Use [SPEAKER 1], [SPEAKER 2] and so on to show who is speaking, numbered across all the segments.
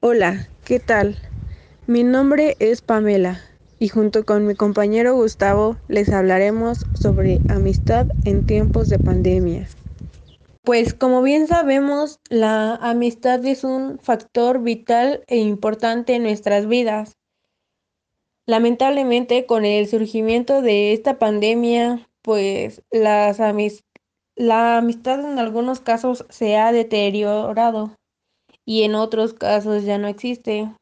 [SPEAKER 1] Hola, ¿qué tal? Mi nombre es Pamela y junto con mi compañero Gustavo les hablaremos sobre amistad en tiempos de pandemia. Pues como bien sabemos, la amistad es un factor vital e importante en nuestras vidas. Lamentablemente, con el surgimiento de esta pandemia, pues las la amistad en algunos casos se ha deteriorado y en otros casos ya no existe.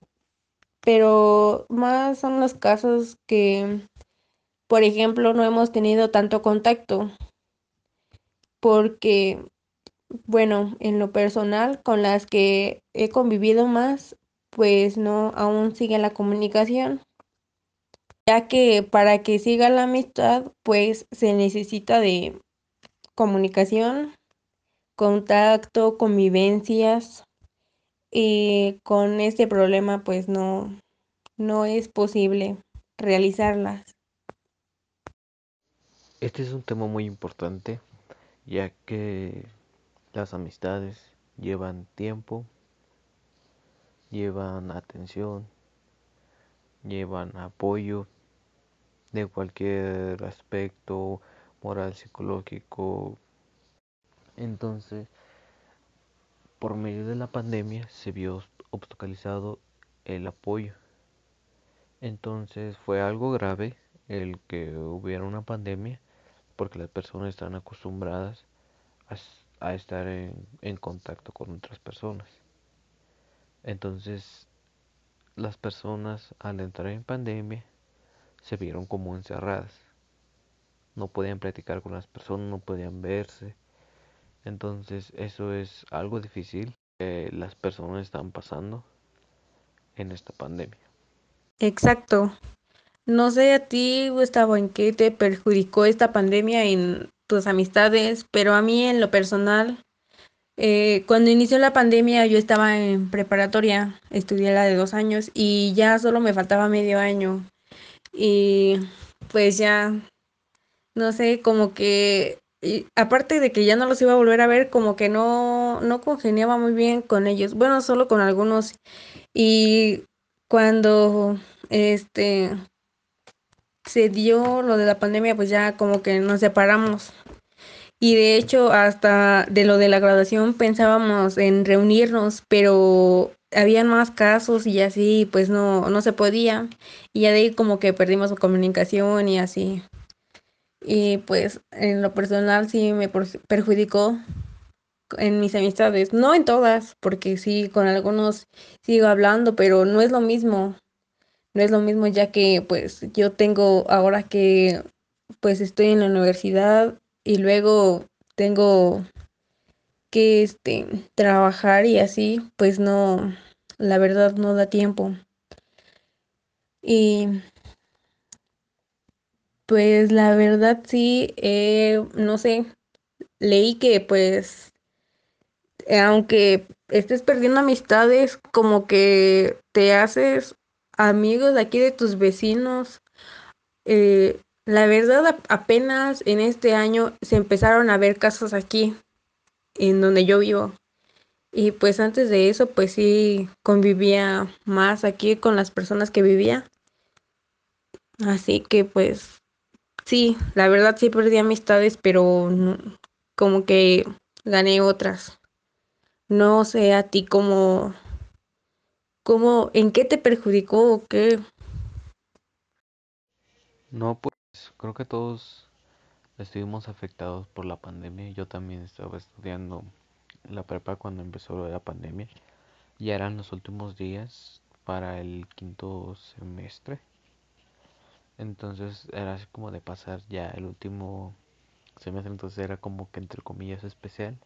[SPEAKER 1] Pero más son los casos que, por ejemplo, no hemos tenido tanto contacto porque bueno, en lo personal, con las que he convivido más, pues no, aún sigue la comunicación, ya que para que siga la amistad, pues se necesita de comunicación, contacto, convivencias, y con este problema, pues no, no es posible realizarlas.
[SPEAKER 2] Este es un tema muy importante, ya que las amistades llevan tiempo, llevan atención, llevan apoyo de cualquier aspecto moral, psicológico. Entonces, por medio de la pandemia se vio obstaculizado el apoyo. Entonces fue algo grave el que hubiera una pandemia porque las personas están acostumbradas a a estar en, contacto con otras personas. Entonces, las personas al entrar en pandemia se vieron como encerradas. No podían platicar con las personas, no podían verse. Entonces, eso es algo difícil que las personas están pasando en esta pandemia.
[SPEAKER 1] Exacto. No sé a ti, Gustavo, en qué te perjudicó esta pandemia en tus amistades, pero a mí en lo personal, eh, cuando inició la pandemia yo estaba en preparatoria, estudié la de dos años y ya solo me faltaba medio año. Y pues ya, no sé, como que, aparte de que ya no los iba a volver a ver, como que no, no congeniaba muy bien con ellos, bueno, solo con algunos. Y cuando, este, se dio lo de la pandemia, pues ya como que nos separamos. Y de hecho, hasta de lo de la graduación pensábamos en reunirnos, pero habían más casos y así, pues no, no se podía. Y ya ahí como que perdimos comunicación y así. Y pues en lo personal sí me perjudicó en mis amistades, no en todas, porque sí, con algunos sigo hablando, pero no es lo mismo no es lo mismo ya que pues yo tengo ahora que pues estoy en la universidad y luego tengo que este trabajar y así pues no la verdad no da tiempo y pues la verdad sí eh, no sé leí que pues aunque estés perdiendo amistades como que te haces amigos aquí de tus vecinos. Eh, la verdad, apenas en este año se empezaron a ver casos aquí, en donde yo vivo. Y pues antes de eso, pues sí convivía más aquí con las personas que vivía. Así que pues sí, la verdad sí perdí amistades, pero como que gané otras. No sé a ti cómo, ¿Cómo, en qué te perjudicó o qué?
[SPEAKER 2] No, pues creo que todos estuvimos afectados por la pandemia. Yo también estaba estudiando la prepa cuando empezó la pandemia. Ya eran los últimos días para el quinto semestre. Entonces era así como de pasar ya el último semestre. Entonces era como que entre comillas especial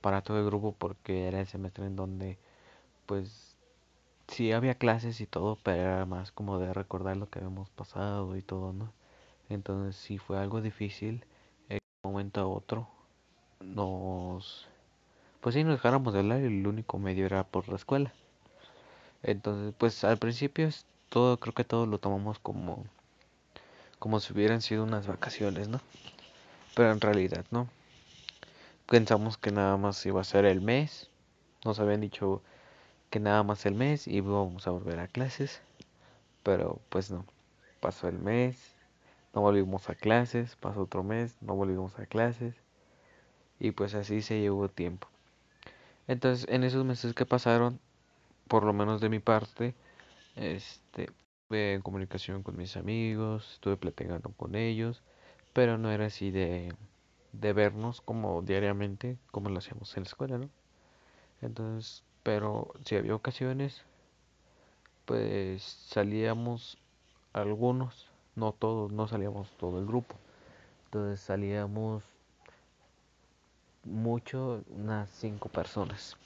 [SPEAKER 2] para todo el grupo porque era el semestre en donde pues sí había clases y todo, pero era más como de recordar lo que habíamos pasado y todo, ¿no? Entonces sí fue algo difícil. En un momento a otro nos... Pues sí, nos dejáramos de hablar y el único medio era por la escuela. Entonces, pues al principio todo, creo que todos lo tomamos como como si hubieran sido unas vacaciones, ¿no? Pero en realidad no. Pensamos que nada más iba a ser el mes. Nos habían dicho que nada más el mes y íbamos a volver a clases. Pero pues no. Pasó el mes, no volvimos a clases, pasó otro mes, no volvimos a clases. Y pues así se llevó tiempo. Entonces, en esos meses que pasaron, por lo menos de mi parte, este, estuve en comunicación con mis amigos, estuve platicando con ellos, pero no era así de, de vernos como diariamente, como lo hacíamos en la escuela, ¿no? Entonces, pero si había ocasiones, pues salíamos algunos, no todos, no salíamos todo el grupo. Entonces salíamos mucho, unas cinco personas.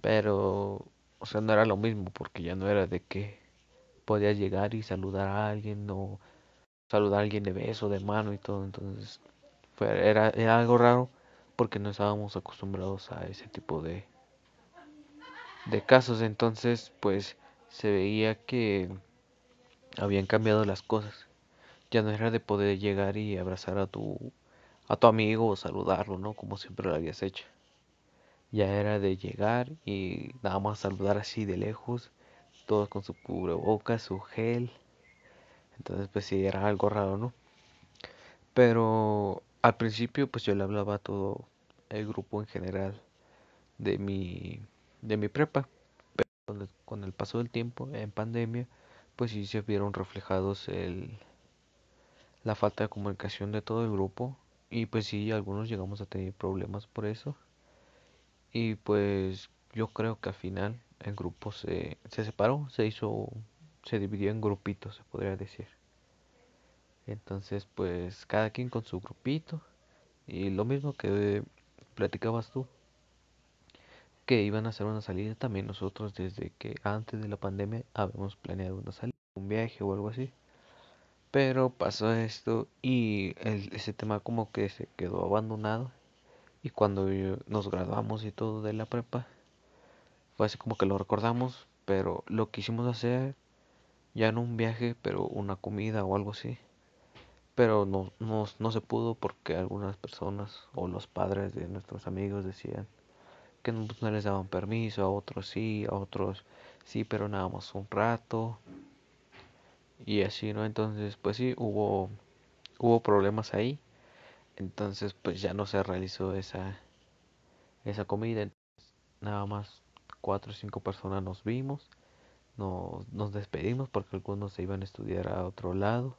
[SPEAKER 2] Pero, o sea, no era lo mismo porque ya no era de que podías llegar y saludar a alguien o saludar a alguien de beso, de mano y todo. Entonces, era, era algo raro porque no estábamos acostumbrados a ese tipo de, de casos. Entonces, pues se veía que habían cambiado las cosas. Ya no era de poder llegar y abrazar a tu a tu amigo o saludarlo, ¿no? Como siempre lo habías hecho. Ya era de llegar y nada más saludar así de lejos, todos con su cubrebocas, su gel. Entonces, pues sí, era algo raro, ¿no? Pero al principio, pues yo le hablaba a todo el grupo en general de mi, de mi prepa. Pero con el paso del tiempo, en pandemia, pues sí se vieron reflejados el, la falta de comunicación de todo el grupo. Y pues sí, algunos llegamos a tener problemas por eso. Y pues yo creo que al final el grupo se, se separó, se hizo, se dividió en grupitos, se podría decir. Entonces, pues cada quien con su grupito. Y lo mismo que platicabas tú, que iban a hacer una salida también nosotros desde que antes de la pandemia habíamos planeado una salida, un viaje o algo así. Pero pasó esto y el, ese tema como que se quedó abandonado. Y cuando nos graduamos y todo de la prepa, fue así como que lo recordamos, pero lo quisimos hacer ya no un viaje, pero una comida o algo así. Pero no, no, no se pudo porque algunas personas o los padres de nuestros amigos decían que no, no les daban permiso, a otros sí, a otros sí, pero nada más un rato. Y así, ¿no? Entonces, pues sí, hubo, hubo problemas ahí. Entonces, pues ya no se realizó esa, esa comida. Nada más cuatro o cinco personas nos vimos. Nos, nos despedimos porque algunos se iban a estudiar a otro lado.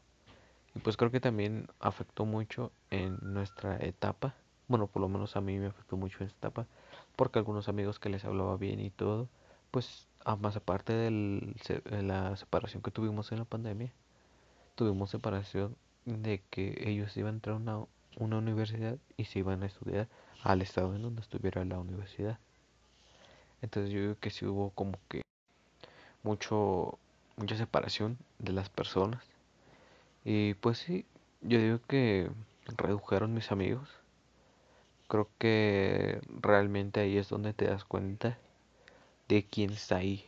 [SPEAKER 2] Y pues creo que también afectó mucho en nuestra etapa. Bueno, por lo menos a mí me afectó mucho en esta etapa. Porque algunos amigos que les hablaba bien y todo, pues más aparte de la separación que tuvimos en la pandemia, tuvimos separación de que ellos iban a entrar a una, una universidad y se iban a estudiar al estado en donde estuviera la universidad. Entonces yo digo que sí hubo como que mucho mucha separación de las personas. Y pues sí, yo digo que redujeron mis amigos. Creo que realmente ahí es donde te das cuenta de quién está ahí.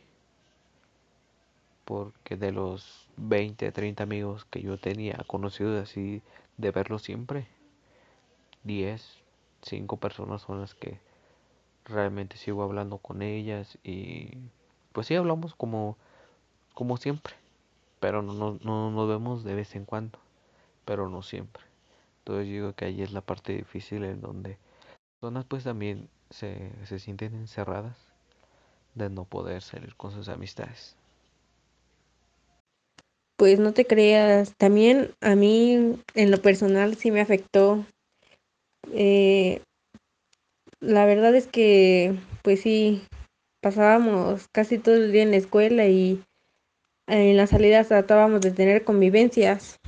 [SPEAKER 2] Porque de los 20, 30 amigos que yo tenía conocidos así de verlos siempre, 10, 5 personas son las que realmente sigo hablando con ellas y pues sí hablamos como, como siempre, pero no, no, no nos vemos de vez en cuando, pero no siempre. Entonces digo que ahí es la parte difícil en donde personas pues también se, se sienten encerradas de no poder salir con sus amistades.
[SPEAKER 1] Pues no te creas, también a mí en lo personal sí me afectó. Eh, la verdad es que, pues sí, pasábamos casi todo el día en la escuela y en las salidas tratábamos de tener convivencias.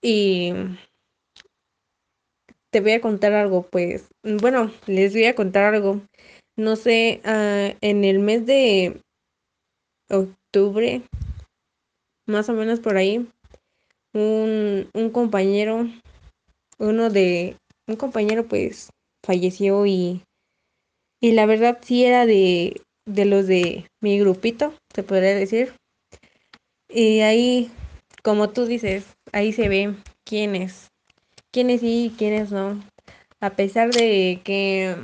[SPEAKER 1] Y te voy a contar algo, pues, bueno, les voy a contar algo. No sé, uh, en el mes de octubre, más o menos por ahí, un, un compañero, uno de, un compañero pues falleció y, y la verdad sí era de, de los de mi grupito, se podría decir. Y ahí como tú dices, ahí se ve quiénes, quiénes sí y quiénes no. A pesar de que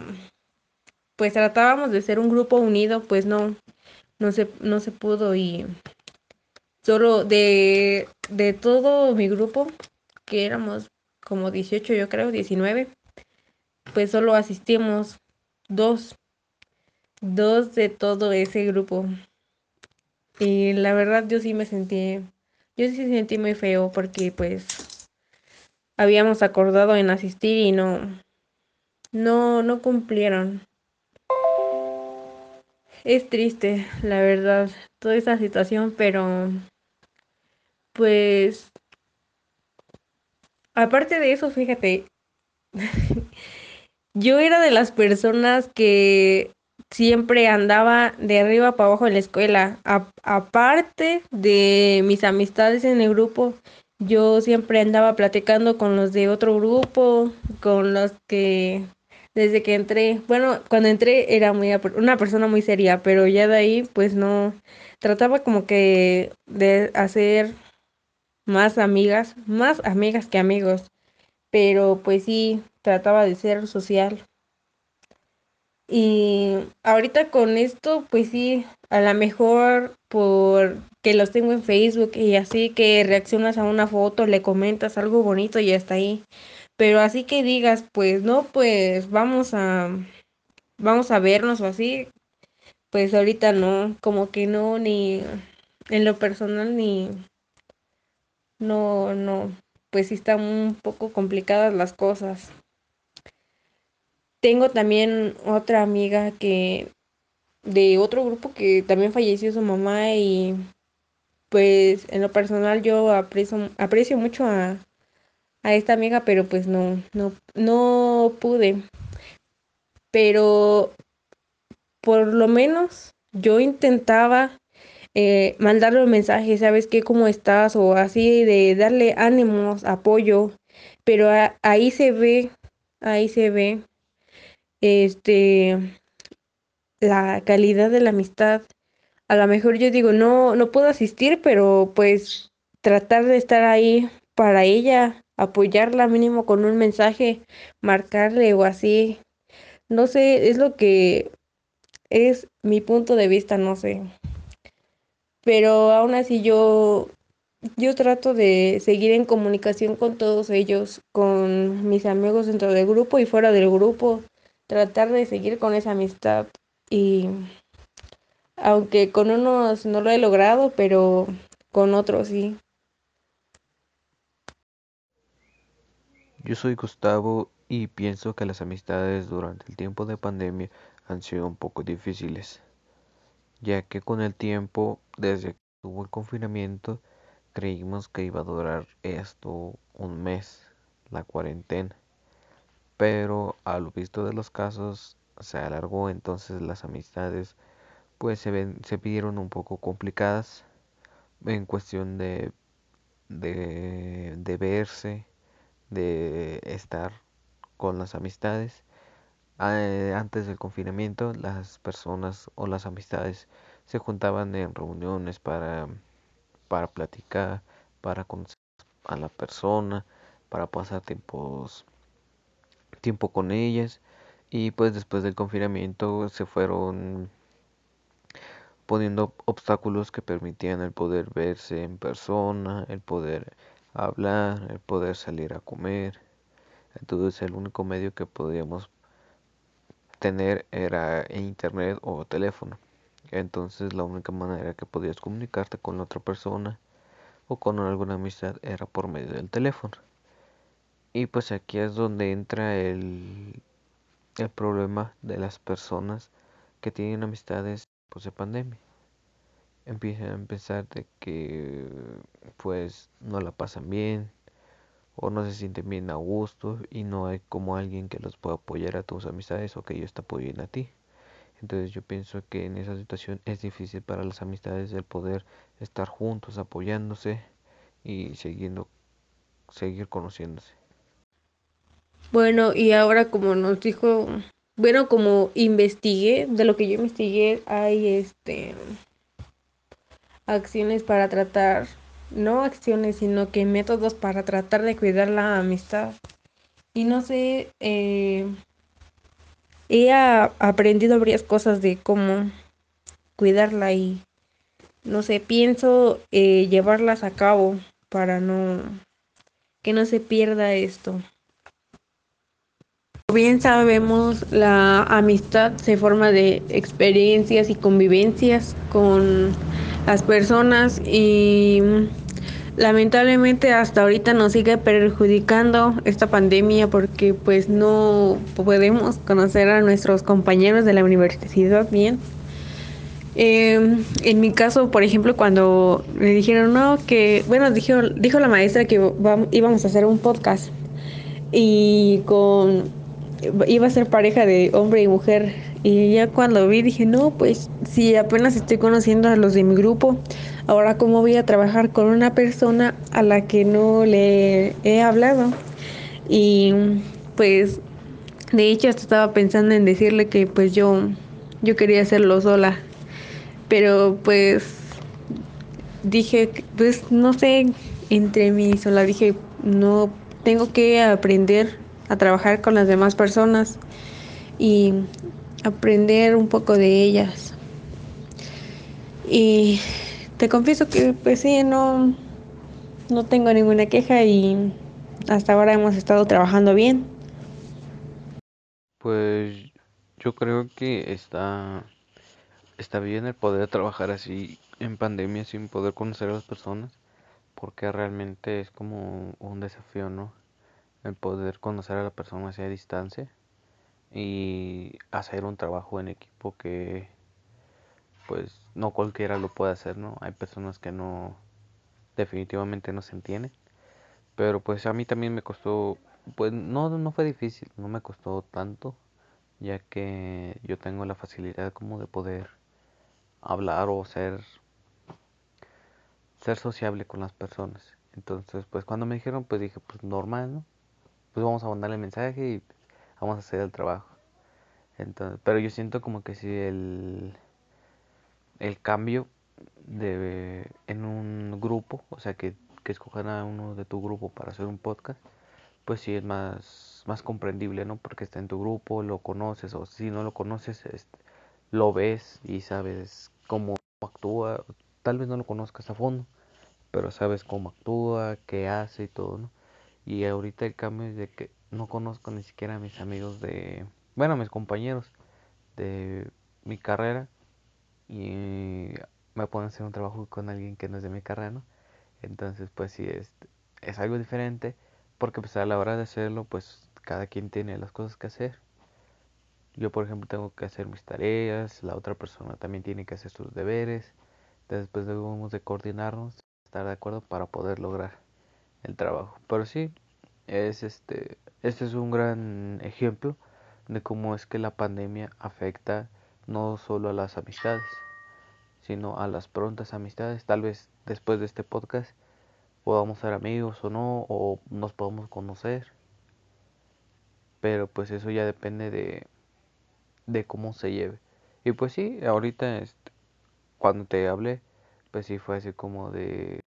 [SPEAKER 1] pues tratábamos de ser un grupo unido, pues no, no se, no se pudo y solo de, de todo mi grupo, que éramos como 18 yo creo, 19, pues solo asistimos dos, dos de todo ese grupo. Y la verdad yo sí me sentí, yo sí sentí muy feo porque pues habíamos acordado en asistir y no, no, no cumplieron. Es triste, la verdad, toda esta situación, pero pues aparte de eso, fíjate, yo era de las personas que siempre andaba de arriba para abajo en la escuela. aparte de mis amistades en el grupo, yo siempre andaba platicando con los de otro grupo, con los que desde que entré, bueno, cuando entré era muy una persona muy seria, pero ya de ahí pues no trataba como que de hacer más amigas, más amigas que amigos, pero pues sí trataba de ser social. Y ahorita con esto, pues sí, a lo mejor por que los tengo en Facebook y así que reaccionas a una foto, le comentas algo bonito y hasta ahí. Pero así que digas, pues no, pues vamos a vamos a vernos o así, pues ahorita no, como que no ni en lo personal ni no no, pues sí están un poco complicadas las cosas. Tengo también otra amiga que de otro grupo que también falleció su mamá y pues en lo personal yo aprecio aprecio mucho a a esta amiga, pero pues no, no, no pude. Pero por lo menos yo intentaba eh, mandarle un mensaje, ¿sabes qué? ¿Cómo estás? O así de darle ánimos, apoyo. Pero ahí se ve, ahí se ve, este, la calidad de la amistad. A lo mejor yo digo, no, no puedo asistir, pero pues tratar de estar ahí para ella, apoyarla mínimo con un mensaje, marcarle o así. No sé, es lo que es mi punto de vista, no sé. Pero aún así yo yo trato de seguir en comunicación con todos ellos, con mis amigos dentro del grupo y fuera del grupo, tratar de seguir con esa amistad y aunque con unos no lo he logrado, pero con otros sí.
[SPEAKER 2] Yo soy Gustavo y pienso que las amistades durante el tiempo de pandemia han sido un poco difíciles, ya que con el tiempo, desde que tuvo el confinamiento, creímos que iba a durar esto un mes, la cuarentena, pero a lo visto de los casos se alargó, entonces las amistades pues se, ven, se vieron un poco complicadas en cuestión de, de, de verse de estar con las amistades. Eh, antes del confinamiento, las personas o las amistades se juntaban en reuniones para, para platicar, para conocer a la persona, para pasar tiempos, tiempo con ellas. Y pues después del confinamiento se fueron poniendo obstáculos que permitían el poder verse en persona, el poder hablar, el poder salir a comer. Entonces el único medio que podíamos tener era internet o teléfono. Entonces la única manera que podías comunicarte con la otra persona o con alguna amistad era por medio del teléfono. Y pues aquí es donde entra el, el problema de las personas que tienen amistades pues de pandemia empiezan a pensar de que pues no la pasan bien o no se sienten bien a gusto y no hay como alguien que los pueda apoyar a tus amistades o que ellos te apoyen a ti. Entonces yo pienso que en esa situación es difícil para las amistades el poder estar juntos, apoyándose y siguiendo, seguir conociéndose.
[SPEAKER 1] Bueno, y ahora como nos dijo, bueno, como investigué, de lo que yo investigué, hay este acciones para tratar no acciones, sino que métodos para tratar de cuidar la amistad. Y no sé, eh, he aprendido varias cosas de cómo cuidarla y no sé, pienso eh, llevarlas a cabo para no que no se pierda esto. Bien sabemos, la amistad se forma de experiencias y convivencias con las personas y lamentablemente hasta ahorita nos sigue perjudicando esta pandemia porque pues no podemos conocer a nuestros compañeros de la universidad bien. Eh, en mi caso, por ejemplo, cuando me dijeron, no, que, bueno, dijo, dijo la maestra que íbamos a hacer un podcast y con, iba a ser pareja de hombre y mujer. Y ya cuando vi dije, no, pues si apenas estoy conociendo a los de mi grupo, ahora cómo voy a trabajar con una persona a la que no le he hablado. Y pues, de hecho, hasta estaba pensando en decirle que pues yo, yo quería hacerlo sola pero pues dije, pues no sé, entre mí sola dije, no, tengo que aprender a trabajar con las demás personas y aprender un poco de ellas. Y te confieso que pues sí, no, no tengo ninguna queja y hasta ahora hemos estado trabajando bien.
[SPEAKER 2] Pues yo creo que está está bien el poder trabajar así en pandemia sin poder conocer a las personas, porque realmente es como un desafío, ¿no? El poder conocer a la persona a distancia y hacer un trabajo en equipo que pues no cualquiera lo puede hacer, ¿no? Hay personas que no definitivamente no se entienden, pero pues a mí también me costó, pues no no fue difícil, no me costó tanto, ya que yo tengo la facilidad como de poder hablar o ser ser sociable con las personas. Entonces, pues cuando me dijeron, pues dije, pues normal, ¿no? Pues vamos a mandarle mensaje y vamos a hacer el trabajo. Entonces, pero yo siento como que si el el cambio de en un grupo, o sea, que, que escojan a uno de tu grupo para hacer un podcast, pues sí es más más comprendible, ¿no? Porque está en tu grupo, lo conoces o si no lo conoces, este, lo ves y sabes cómo actúa, tal vez no lo conozcas a fondo, pero sabes cómo actúa, qué hace y todo, ¿no? Y ahorita el cambio es de que no conozco ni siquiera a mis amigos de, bueno, a mis compañeros de mi carrera y me pueden hacer un trabajo con alguien que no es de mi carrera, ¿no? Entonces, pues sí, es, es algo diferente porque pues a la hora de hacerlo, pues cada quien tiene las cosas que hacer. Yo, por ejemplo, tengo que hacer mis tareas, la otra persona también tiene que hacer sus deberes. Después debemos de coordinarnos, estar de acuerdo para poder lograr el trabajo. Pero sí, es este, este es un gran ejemplo de cómo es que la pandemia afecta no solo a las amistades, sino a las prontas amistades. Tal vez después de este podcast podamos ser amigos o no, o nos podamos conocer. Pero pues eso ya depende de, de cómo se lleve. Y pues sí, ahorita este, cuando te hablé, pues sí fue así como de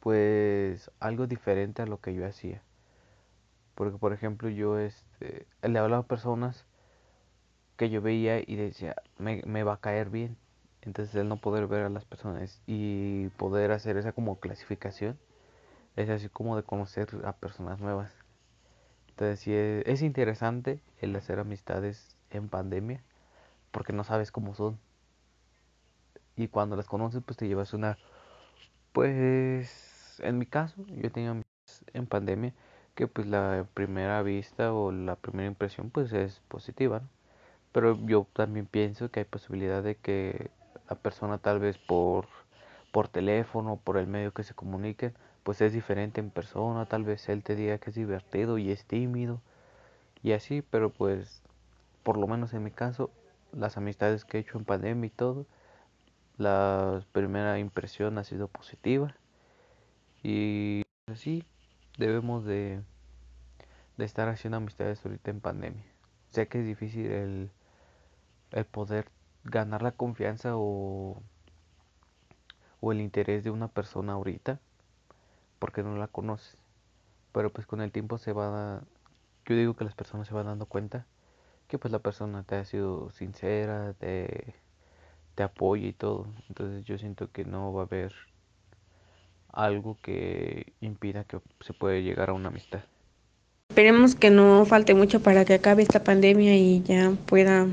[SPEAKER 2] pues algo diferente a lo que yo hacía. Porque por ejemplo yo este le hablaba a personas que yo veía y decía, me, me va a caer bien. Entonces el no poder ver a las personas y poder hacer esa como clasificación es así como de conocer a personas nuevas. Entonces sí es, es interesante el hacer amistades en pandemia porque no sabes cómo son. Y cuando las conoces, pues te llevas una. Pues en mi caso, yo tenía en pandemia que pues la primera vista o la primera impresión pues es positiva. Pero yo también pienso que hay posibilidad de que la persona tal vez por por teléfono, por el medio que se comuniquen, pues es diferente en persona, tal vez él te diga que es divertido y es tímido y así, pero pues por lo menos en mi caso, las amistades que he hecho en pandemia y todo, la primera impresión ha sido positiva. Y así debemos de, de estar haciendo amistades ahorita en pandemia. Sé que es difícil el, el poder ganar la confianza o, o el interés de una persona ahorita porque no la conoces. Pero pues con el tiempo se va, yo digo que las personas se van dando cuenta que pues la persona te ha sido sincera, te, te apoya y todo. Entonces yo siento que no va a haber algo que impida que se pueda llegar a una amistad.
[SPEAKER 1] Esperemos que no falte mucho para que acabe esta pandemia y ya pueda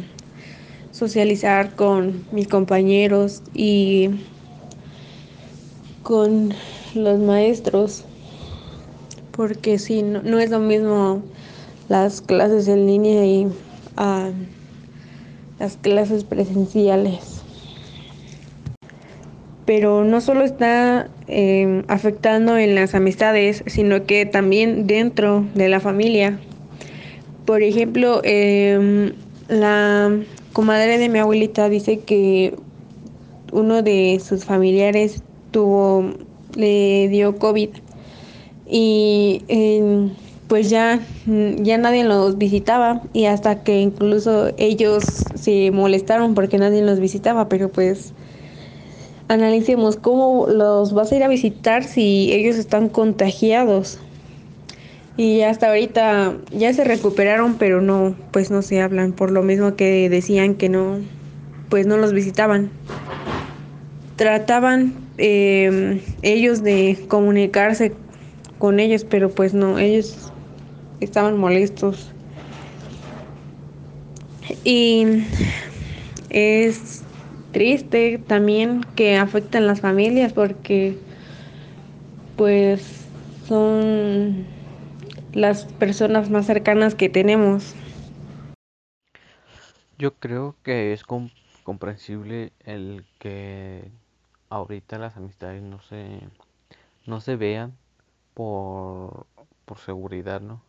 [SPEAKER 1] socializar con mis compañeros y con los maestros, porque si no, no, es lo mismo las clases en línea y uh, las clases presenciales. Pero no solo está eh, afectando en las amistades, sino que también dentro de la familia. Por ejemplo, eh, la comadre de mi abuelita dice que uno de sus familiares tuvo, le dio COVID y eh, pues ya, ya nadie los visitaba y hasta que incluso ellos se molestaron porque nadie los visitaba, pero pues analicemos cómo los vas a ir a visitar si ellos están contagiados. Y hasta ahorita ya se recuperaron, pero no, pues no se hablan, por lo mismo que decían que no, pues no los visitaban. Trataban eh, ellos de comunicarse con ellos, pero pues no, ellos estaban molestos. Y es triste también que afectan las familias porque pues son las personas más cercanas que tenemos.
[SPEAKER 2] Yo creo que es comprensible el que ahorita las amistades no se, no se vean por, por seguridad, ¿no?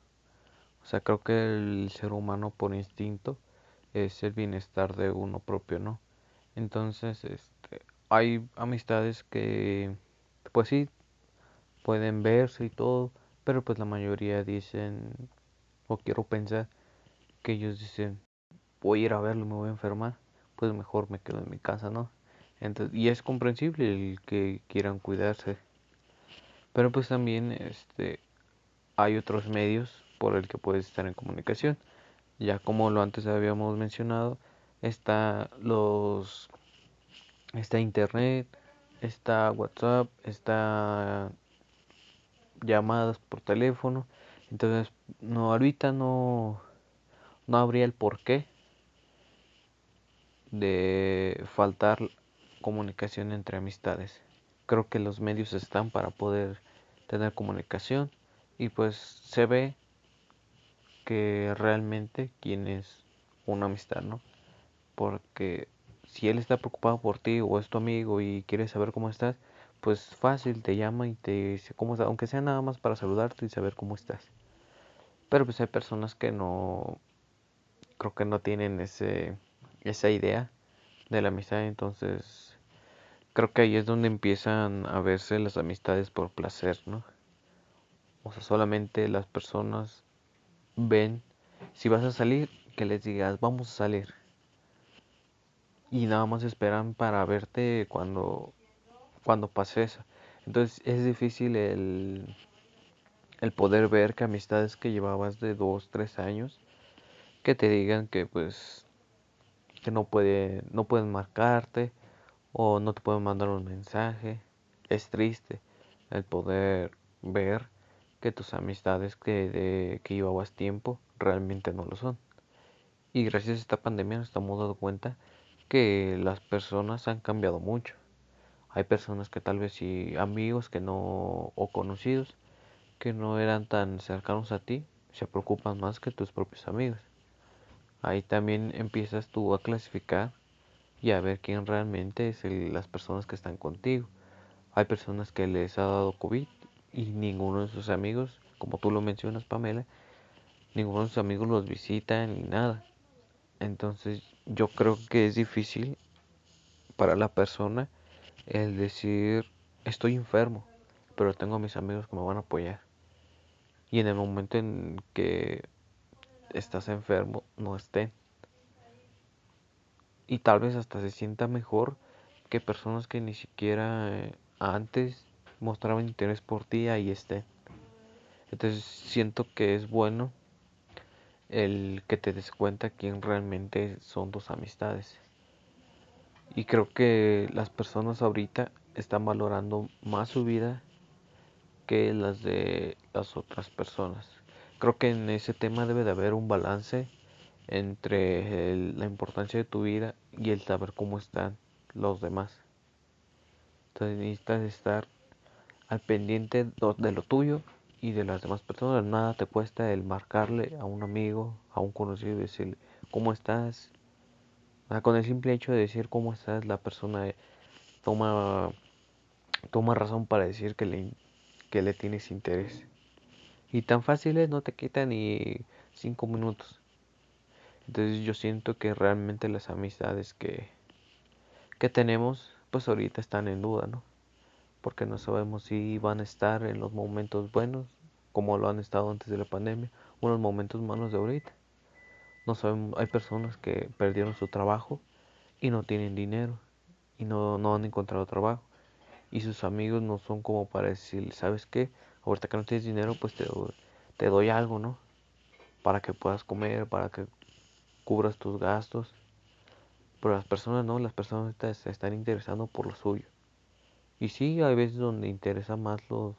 [SPEAKER 2] O sea, creo que el ser humano por instinto es el bienestar de uno propio, ¿no? Entonces, este, hay amistades que, pues sí, pueden verse y todo, pero pues la mayoría dicen, o quiero pensar, que ellos dicen, voy a ir a verlo, me voy a enfermar, pues mejor me quedo en mi casa, ¿no? y es comprensible el que quieran cuidarse. Pero pues también este, hay otros medios por el que puedes estar en comunicación. Ya como lo antes habíamos mencionado, está los está internet, está WhatsApp, está llamadas por teléfono. Entonces, no ahorita no no habría el porqué de faltar comunicación entre amistades. Creo que los medios están para poder tener comunicación y pues se ve que realmente quién es una amistad, ¿no? Porque si él está preocupado por ti o es tu amigo y quiere saber cómo estás, pues fácil te llama y te dice cómo estás, aunque sea nada más para saludarte y saber cómo estás. Pero pues hay personas que no creo que no tienen ese esa idea de la amistad, entonces creo que ahí es donde empiezan a verse las amistades por placer, ¿no? O sea, solamente las personas ven, si vas a salir, que les digas, vamos a salir. Y nada más esperan para verte cuando, cuando pase eso. Entonces es difícil el, el poder ver que amistades que llevabas de dos, tres años, que te digan que pues que no puede, no pueden marcarte, o no te pueden mandar un mensaje. Es triste el poder ver que tus amistades que, de, que llevabas tiempo realmente no lo son. Y gracias a esta pandemia nos estamos dando cuenta que las personas han cambiado mucho. Hay personas que tal vez sí, amigos que no, o conocidos, que no eran tan cercanos a ti, se preocupan más que tus propios amigos. Ahí también empiezas tú a clasificar y a ver quién realmente es las personas que están contigo. Hay personas que les ha dado COVID y ninguno de sus amigos, como tú lo mencionas Pamela, ninguno de sus amigos los visita ni nada. Entonces yo creo que es difícil para la persona el decir estoy enfermo, pero tengo a mis amigos que me van a apoyar. Y en el momento en que estás enfermo, no estén y tal vez hasta se sienta mejor que personas que ni siquiera eh, antes mostraban interés por ti ahí estén. Entonces siento que es bueno el que te des cuenta quién realmente son tus amistades. Y creo que las personas ahorita están valorando más su vida que las de las otras personas. Creo que en ese tema debe de haber un balance entre la importancia de tu vida y el saber cómo están los demás. Entonces necesitas estar al pendiente de lo tuyo y de las demás personas. Nada te cuesta el marcarle a un amigo, a un conocido y decirle cómo estás. con el simple hecho de decir cómo estás, la persona toma, toma razón para decir que le, que le tienes interés. Y tan fácil es, no te quita ni cinco minutos. Entonces yo siento que realmente las amistades que, que tenemos, pues ahorita están en duda, ¿no? Porque no sabemos si van a estar en los momentos buenos, como lo han estado antes de la pandemia, los momentos malos de ahorita. No sabemos, hay personas que perdieron su trabajo y no tienen dinero y no, no han encontrado trabajo. Y sus amigos no son como para decir, ¿sabes qué? Ahorita que no tienes dinero, pues te, te doy algo, ¿no? Para que puedas comer, para que cubras tus gastos. Pero las personas no, las personas se están interesando por lo suyo. Y sí, hay veces donde interesa más lo,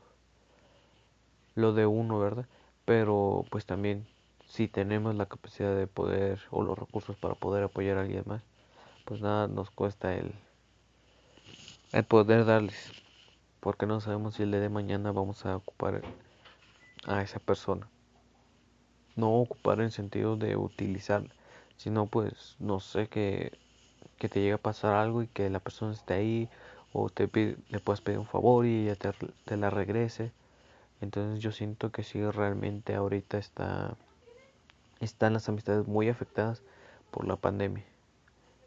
[SPEAKER 2] lo de uno, ¿verdad? Pero pues también si tenemos la capacidad de poder o los recursos para poder apoyar a alguien más, pues nada nos cuesta el, el poder darles. Porque no sabemos si el día de mañana vamos a ocupar a esa persona. No ocupar en sentido de utilizarla, sino pues no sé que, que te llegue a pasar algo y que la persona esté ahí o te le puedas pedir un favor y ella te, la regrese. Entonces yo siento que sí realmente ahorita está están las amistades muy afectadas por la pandemia.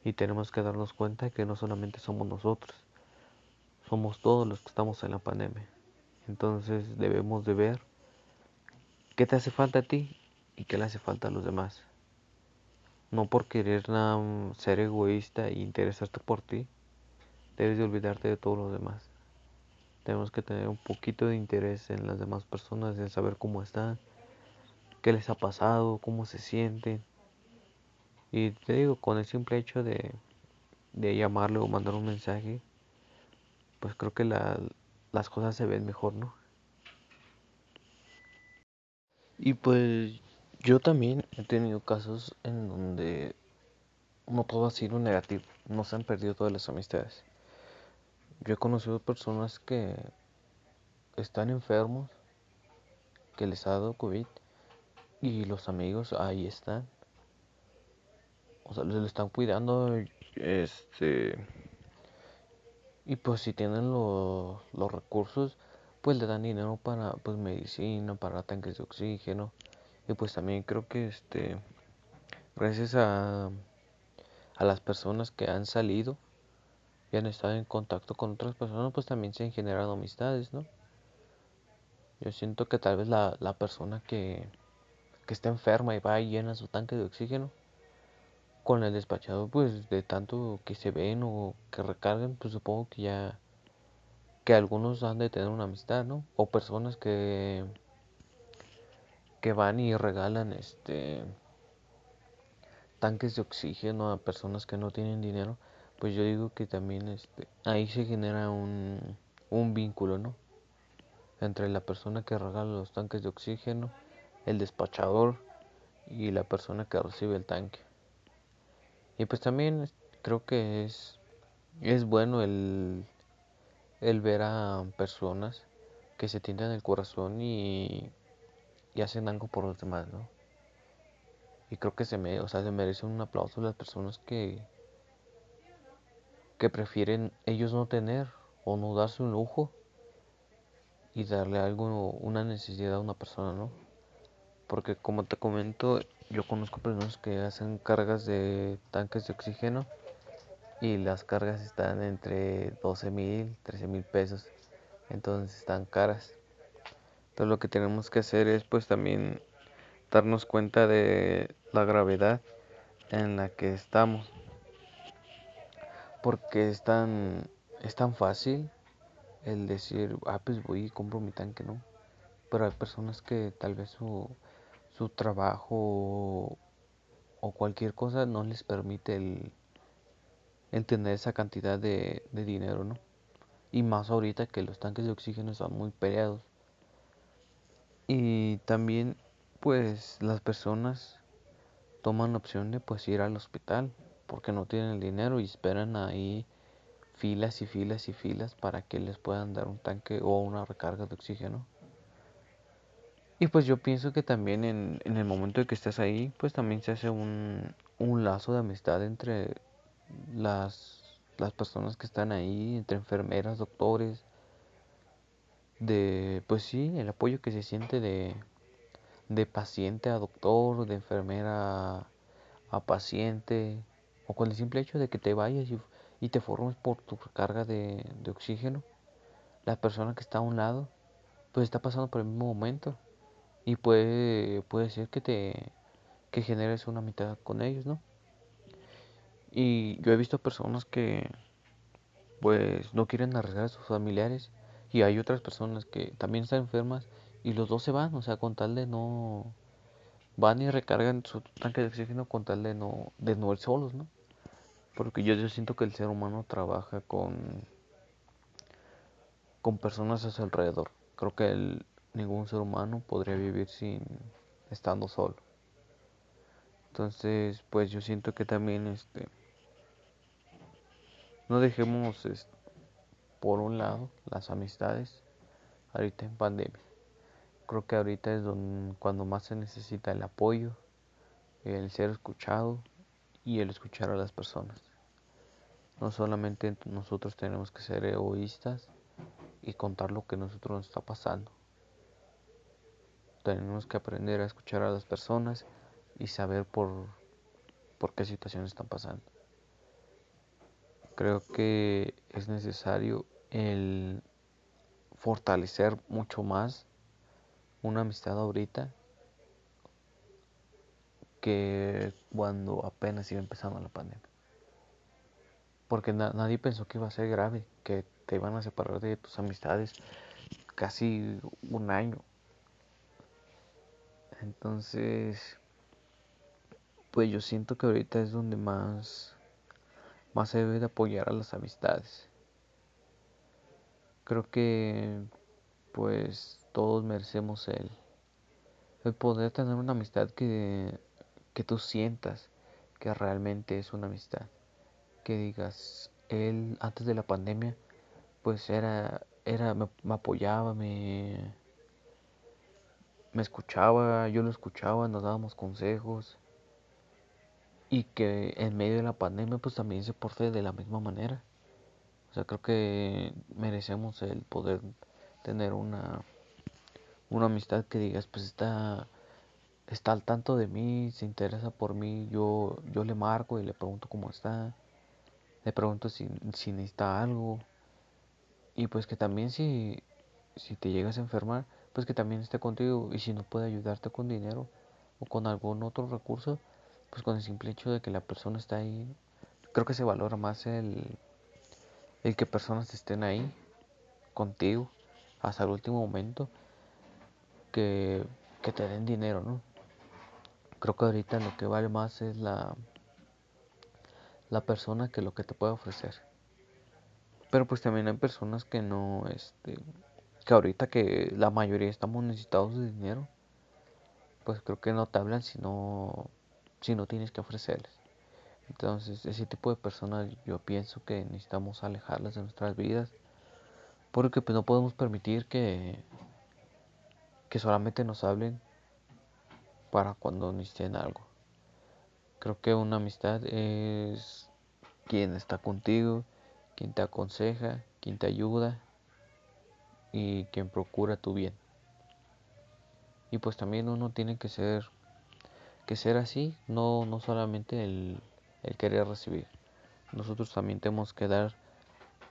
[SPEAKER 2] Y tenemos que darnos cuenta que no solamente somos nosotros, somos todos los que estamos en la pandemia. Entonces debemos de ver qué te hace falta a ti y qué le hace falta a los demás. No por querer ser egoísta e interesarte por ti, debes de olvidarte de todos los demás. Tenemos que tener un poquito de interés en las demás personas, en saber cómo están, qué les ha pasado, cómo se sienten. Y te digo, con el simple hecho de, de llamarle o mandar un mensaje, pues creo que las cosas se ven mejor, ¿no? Y pues yo también he tenido casos en donde no todo ha sido negativo, no se han perdido todas las amistades. Yo he conocido personas que están enfermos, que les ha dado COVID y los amigos ahí están. O sea, les están cuidando, este y pues si tienen los, los recursos, pues le dan dinero para pues medicina, para tanques de oxígeno. Y pues también creo que este gracias a, a las personas que han salido y han estado en contacto con otras personas, pues también se han generado amistades, ¿no? Yo siento que tal vez la, la persona que, que está enferma y va y llena su tanque de oxígeno, con el despachado pues de tanto que se ven o que recargan pues supongo que ya que algunos han de tener una amistad no o personas que que van y regalan este tanques de oxígeno a personas que no tienen dinero pues yo digo que también este ahí se genera un un vínculo no entre la persona que regala los tanques de oxígeno el despachador y la persona que recibe el tanque y pues también creo que es, es bueno el, el ver a personas que se tiendan el corazón y, y hacen algo por los demás, ¿no? Y creo que se, me, o sea, se merecen un aplauso las personas que, que prefieren ellos no tener o no darse un lujo y darle algo, una necesidad a una persona, ¿no? Porque como te comento, yo conozco personas que hacen cargas de tanques de oxígeno y las cargas están entre 12 mil, 13 mil pesos. Entonces están caras. Entonces lo que tenemos que hacer es pues también darnos cuenta de la gravedad en la que estamos. Porque es tan, es tan fácil el decir, ah, pues voy y compro mi tanque, ¿no? Pero hay personas que tal vez su, su trabajo o cualquier cosa no les permite el, tener esa cantidad de, de dinero, ¿no? Y más ahorita que los tanques de oxígeno están muy peleados. Y también, pues, las personas toman la opción de pues ir al hospital porque no tienen el dinero y esperan ahí filas y filas y filas para que les puedan dar un tanque o una recarga de oxígeno. Y pues yo pienso que también en, en el momento de que estés ahí, pues también se hace un, un lazo de amistad entre las, las personas que están ahí, entre enfermeras, doctores, de, pues sí, el apoyo que se siente de, de paciente a doctor, de enfermera a paciente, o con el simple hecho de que te vayas y, te formes por tu recarga de, de oxígeno, la persona que está a un lado, pues está pasando por el mismo momento y puede, puede ser que te que generes una mitad con ellos, ¿no? Y yo he visto personas que pues no quieren arriesgar a sus familiares y hay otras personas que también están enfermas y los dos se van, o sea, con tal de no van y recargan su tanque de oxígeno con tal de no de no ir solos, ¿no? Porque yo, yo siento que el ser humano trabaja con con personas a su alrededor. Creo que el, ningún ser humano podría vivir sin estando solo. Entonces, pues yo siento que también este no dejemos por un lado las amistades ahorita en pandemia. Creo que ahorita es donde, cuando más se necesita el apoyo, el ser escuchado y el escuchar a las personas. No solamente nosotros tenemos que ser egoístas y contar lo que nosotros nos está pasando, tenemos que aprender a escuchar a las personas y saber por, por qué situaciones están pasando. Creo que es necesario el fortalecer mucho más una amistad ahorita que cuando apenas iba empezando la pandemia. Porque na nadie pensó que iba a ser grave, que te iban a separar de tus amistades casi un año entonces, pues yo siento que ahorita es donde más, más se debe de apoyar a las amistades. Creo que pues todos merecemos el, el poder tener una amistad que, que tú sientas que realmente es una amistad. Que digas, él antes de la pandemia, pues era, era, me, apoyaba, me, me escuchaba, yo lo escuchaba, nos dábamos consejos y que en medio de la pandemia pues también se porte de la misma manera. O sea, creo que merecemos el poder tener una, una amistad que digas, pues está, está al tanto de mí, se interesa por mí, yo, yo le marco y le pregunto cómo está, le pregunto si, si necesita algo. Y pues que también si, si te llegas a enfermar, pues que también esté contigo y si no puede ayudarte con dinero o con algún otro recurso, pues con el simple hecho de que la persona está ahí, creo que se valora más el, el que personas estén ahí contigo hasta el último momento que, que te den dinero, ¿no? Creo que ahorita lo que vale más es la, la persona que lo que te puede ofrecer. Pero pues también hay personas que no, este, que ahorita que la mayoría estamos necesitados de dinero, pues creo que no te hablan si no, si no tienes que ofrecerles. Entonces, ese tipo de personas yo pienso que necesitamos alejarlas de nuestras vidas, porque pues no podemos permitir que, que solamente nos hablen para cuando necesiten algo. Creo que una amistad es quien está contigo, quien te aconseja, quien te ayuda y quien procura tu bien. Y pues también uno tiene que ser que ser así, no, no solamente el, el querer recibir. Nosotros también tenemos que dar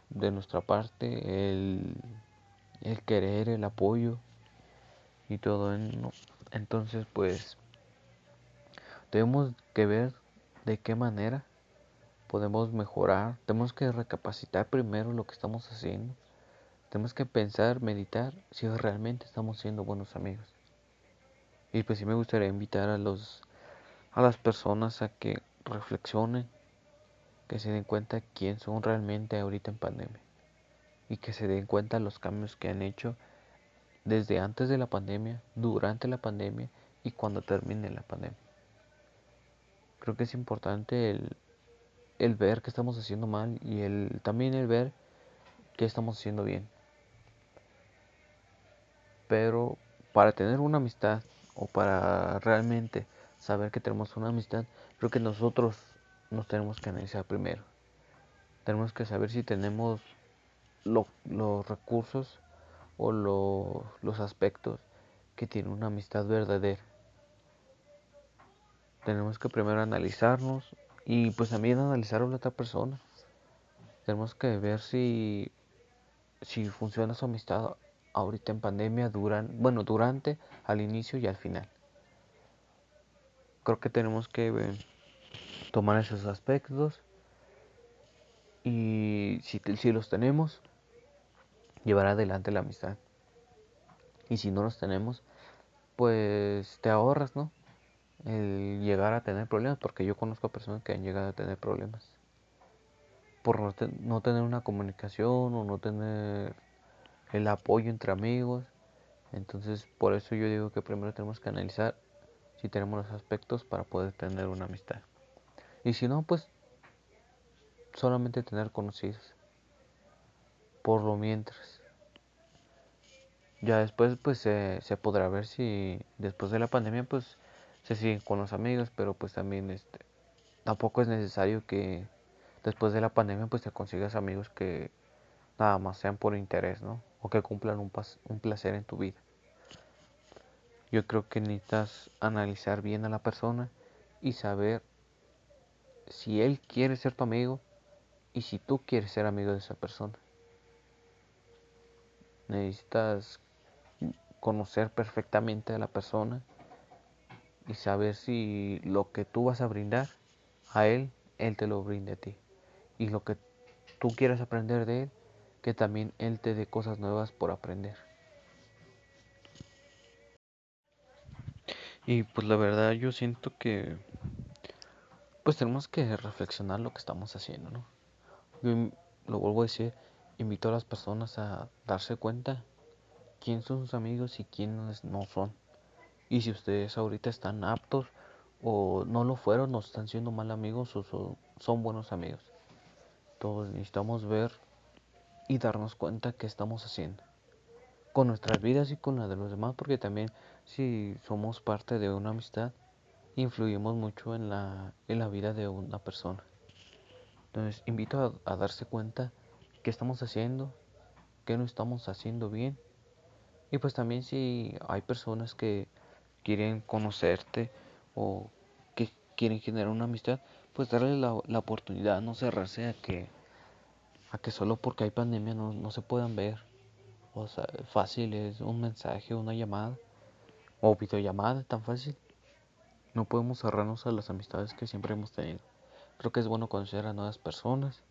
[SPEAKER 2] de nuestra parte el, el querer, el apoyo y todo. Entonces pues tenemos que ver de qué manera podemos mejorar. Tenemos que recapacitar primero lo que estamos haciendo. Tenemos que pensar, meditar si realmente estamos siendo buenos amigos. Y pues sí me gustaría invitar a los a las personas a que reflexionen, que se den cuenta quién son realmente ahorita en pandemia y que se den cuenta los cambios que han hecho desde antes de la pandemia, durante la pandemia y cuando termine la pandemia. Creo que es importante el, el ver que estamos haciendo mal y el, también el ver que estamos haciendo bien. Pero para tener una amistad o para realmente saber que tenemos una amistad, creo que nosotros nos tenemos que analizar primero. Tenemos que saber si tenemos los recursos o los aspectos que tiene una amistad verdadera. Tenemos que primero analizarnos y pues también analizar a la otra persona. Tenemos que ver si, si funciona su amistad ahorita en pandemia, duran, bueno, durante, al inicio y al final. Creo que tenemos que eh, tomar esos aspectos y si, si los tenemos, llevar adelante la amistad. Y si no los tenemos, pues te ahorras, ¿no? El llegar a tener problemas, porque yo conozco personas que han llegado a tener problemas por no, no tener una comunicación o no tener el apoyo entre amigos. Entonces, por eso yo digo que primero tenemos que analizar si tenemos los aspectos para poder tener una amistad. Y si no, pues solamente tener conocidos. Por lo mientras. Ya después pues se, podrá ver si después de la pandemia pues se siguen con los amigos, pero pues también este tampoco es necesario que después de la pandemia pues te consigas amigos que nada más sean por interés, ¿no? O que cumplan un, un placer en tu vida. Yo creo que necesitas analizar bien a la persona y saber si él quiere ser tu amigo y si tú quieres ser amigo de esa persona. Necesitas conocer perfectamente a la persona y saber si lo que tú vas a brindar a él, él te lo brinde a ti. Y lo que tú quieras aprender de él, que también él te dé cosas nuevas por aprender. Y pues la verdad yo siento que pues tenemos que reflexionar lo que estamos haciendo, ¿no? Yo lo vuelvo a decir, invito a las personas a darse cuenta quién son sus amigos y quiénes no son. Y si ustedes ahorita están aptos o no lo fueron, no están siendo mal amigos o son, son buenos amigos. Todos necesitamos ver y darnos cuenta qué estamos haciendo con nuestras vidas y con la de los demás, porque también si somos parte de una amistad, influimos mucho en la, en la vida de una persona. Entonces, invito a, darse cuenta qué estamos haciendo, qué no estamos haciendo bien. Y pues también si hay personas que quieren conocerte o que quieren generar una amistad, pues darles la, la oportunidad, no cerrarse a que, a que solo porque hay pandemia no, no se puedan ver o sea, fácil es un mensaje, una llamada o videollamada, tan fácil. No podemos cerrarnos a las amistades que siempre hemos tenido. Creo que es bueno conocer a nuevas personas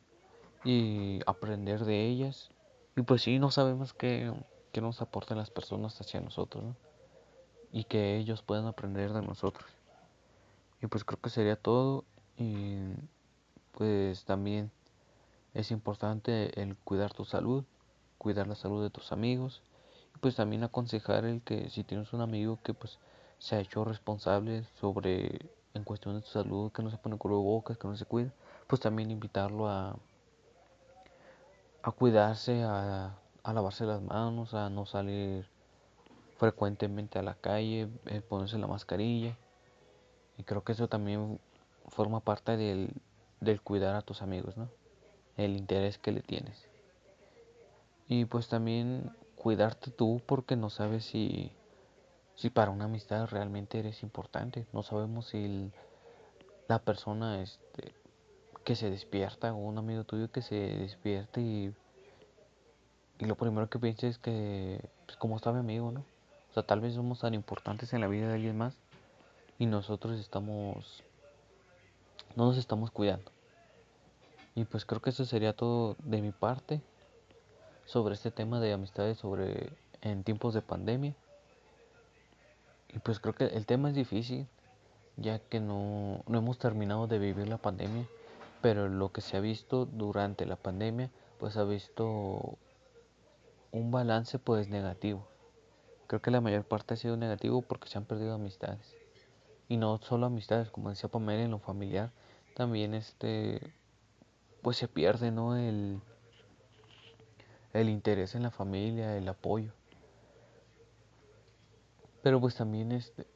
[SPEAKER 2] y aprender de ellas. Y pues sí, no sabemos qué, qué nos aportan las personas hacia nosotros, ¿no? Y que ellos puedan aprender de nosotros. Y pues creo que sería todo. Y pues también es importante el cuidar tu salud cuidar la salud de tus amigos y pues también aconsejar el que si tienes un amigo que pues se ha hecho responsable sobre en cuestión de tu salud, que no se pone cubrebocas, que no se cuida, pues también invitarlo a a cuidarse, a, lavarse las manos, a no salir frecuentemente a la calle, eh, ponerse la mascarilla. Y creo que eso también forma parte del, del cuidar a tus amigos, ¿no? El interés que le tienes. Y pues también cuidarte tú porque no sabes si, si para una amistad realmente eres importante. No sabemos si la persona este, que se despierta o un amigo tuyo que se despierte y, y lo primero que piensa es que, pues como está mi amigo, ¿no? O sea, tal vez somos tan importantes en la vida de alguien más y nosotros estamos, no nos estamos cuidando. Y pues creo que eso sería todo de mi parte sobre este tema de amistades sobre en tiempos de pandemia. Y pues creo que el tema es difícil, ya que no, no hemos terminado de vivir la pandemia, pero lo que se ha visto durante la pandemia, pues ha visto un balance pues negativo. Creo que la mayor parte ha sido negativo porque se han perdido amistades. Y no solo amistades, como decía Pamela en lo familiar, también este pues se pierde, ¿no? El, el interés en la familia, el apoyo. Pero pues también este,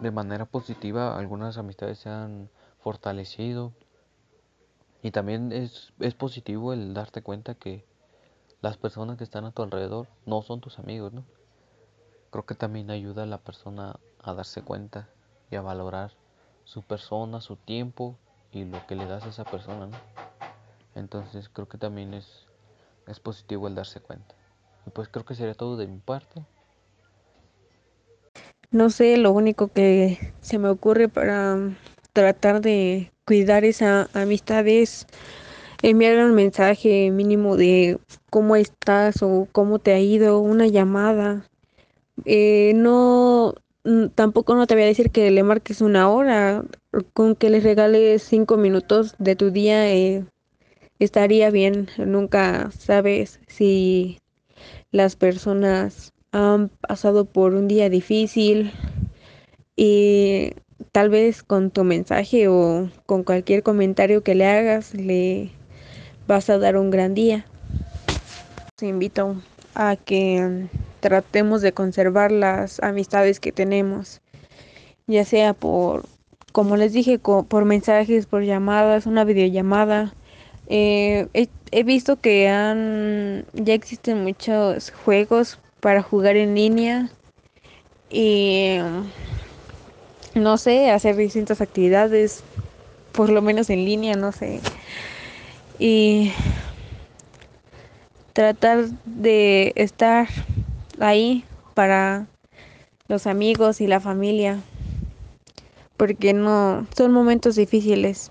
[SPEAKER 2] de manera positiva algunas amistades se han fortalecido. Y también es, es positivo el darte cuenta que las personas que están a tu alrededor no son tus amigos, ¿no? Creo que también ayuda a la persona a darse cuenta y a valorar su persona, su tiempo y lo que le das a esa persona, ¿no? Entonces creo que también es, es positivo el darse cuenta. Y pues creo que sería todo de mi parte.
[SPEAKER 1] No sé, lo único que se me ocurre para tratar de cuidar esa amistad es enviar un mensaje mínimo de cómo estás o cómo te ha ido, una llamada. Eh, no, tampoco no te voy a decir que le marques una hora, con que les regales cinco minutos de tu día eh, estaría bien. Nunca sabes si las personas han pasado por un día difícil y tal vez con tu mensaje o con cualquier comentario que le hagas le vas a dar un gran día. Te invito a que tratemos de conservar las amistades que tenemos, ya sea por, como les dije, por mensajes, por llamadas, una videollamada. Eh, he, he, visto que han, ya existen muchos juegos para jugar en línea y no sé, hacer distintas actividades, por lo menos en línea, no sé. Y tratar de estar ahí para los amigos y la familia porque no son momentos difíciles.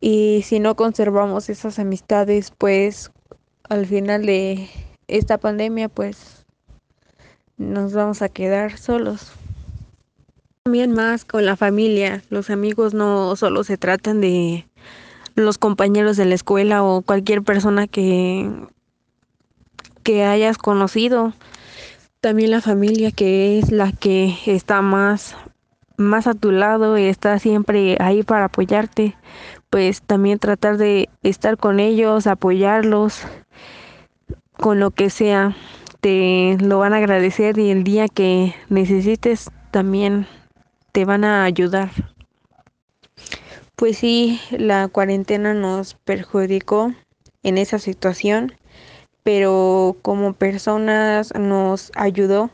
[SPEAKER 1] Y si no conservamos esas amistades pues al final de esta pandemia pues nos vamos a quedar solos también más con la familia los amigos no solo se tratan de los compañeros de la escuela o cualquier persona que, que hayas conocido. También la familia que es la que está más, más a tu lado y está siempre ahí para apoyarte. Pues también tratar de estar con ellos, apoyarlos con lo que sea. Te lo van a agradecer y el día que necesites también te van a ayudar. Pues sí, la cuarentena nos perjudicó en esa situación, pero como personas nos ayudó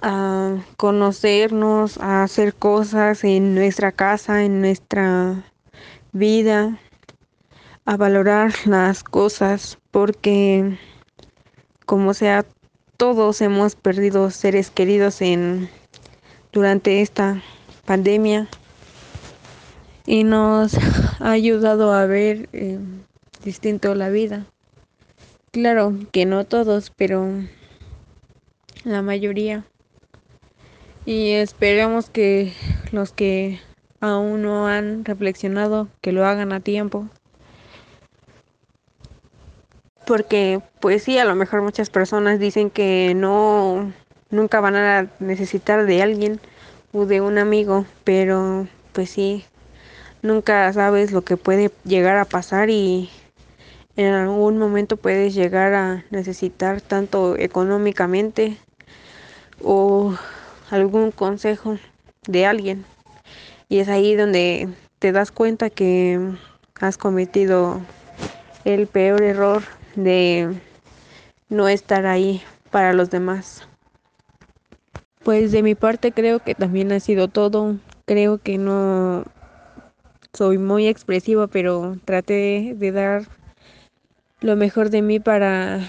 [SPEAKER 1] a conocernos, a hacer cosas en nuestra casa, en nuestra vida, a valorar las cosas, porque como sea, todos hemos perdido seres queridos en durante esta pandemia y nos ha ayudado a ver eh, distinto la vida. Claro que no todos, pero la mayoría. Y esperamos que los que aún no han reflexionado, que lo hagan a tiempo. Porque pues sí, a lo mejor muchas personas dicen que no, nunca van a necesitar de alguien o de un amigo, pero pues sí, nunca sabes lo que puede llegar a pasar y en algún momento puedes llegar a necesitar tanto económicamente o algún consejo de alguien. Y es ahí donde te das cuenta que has cometido el peor error de no estar ahí para los demás. Pues de mi parte creo que también ha sido todo. Creo que no soy muy expresiva, pero traté de dar lo mejor de mí para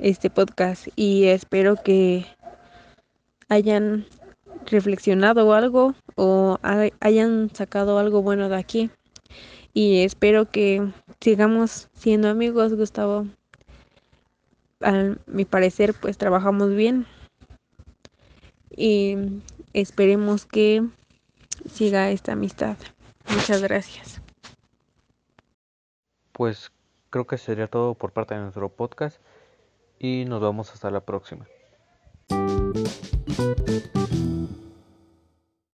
[SPEAKER 1] este podcast y espero que hayan reflexionado algo o hayan sacado algo bueno de aquí. y espero que sigamos siendo amigos, Gustavo. A mi parecer, pues trabajamos bien y esperemos que siga esta amistad. Muchas gracias.
[SPEAKER 2] Pues creo que sería todo por parte de nuestro podcast y nos vemos hasta la próxima.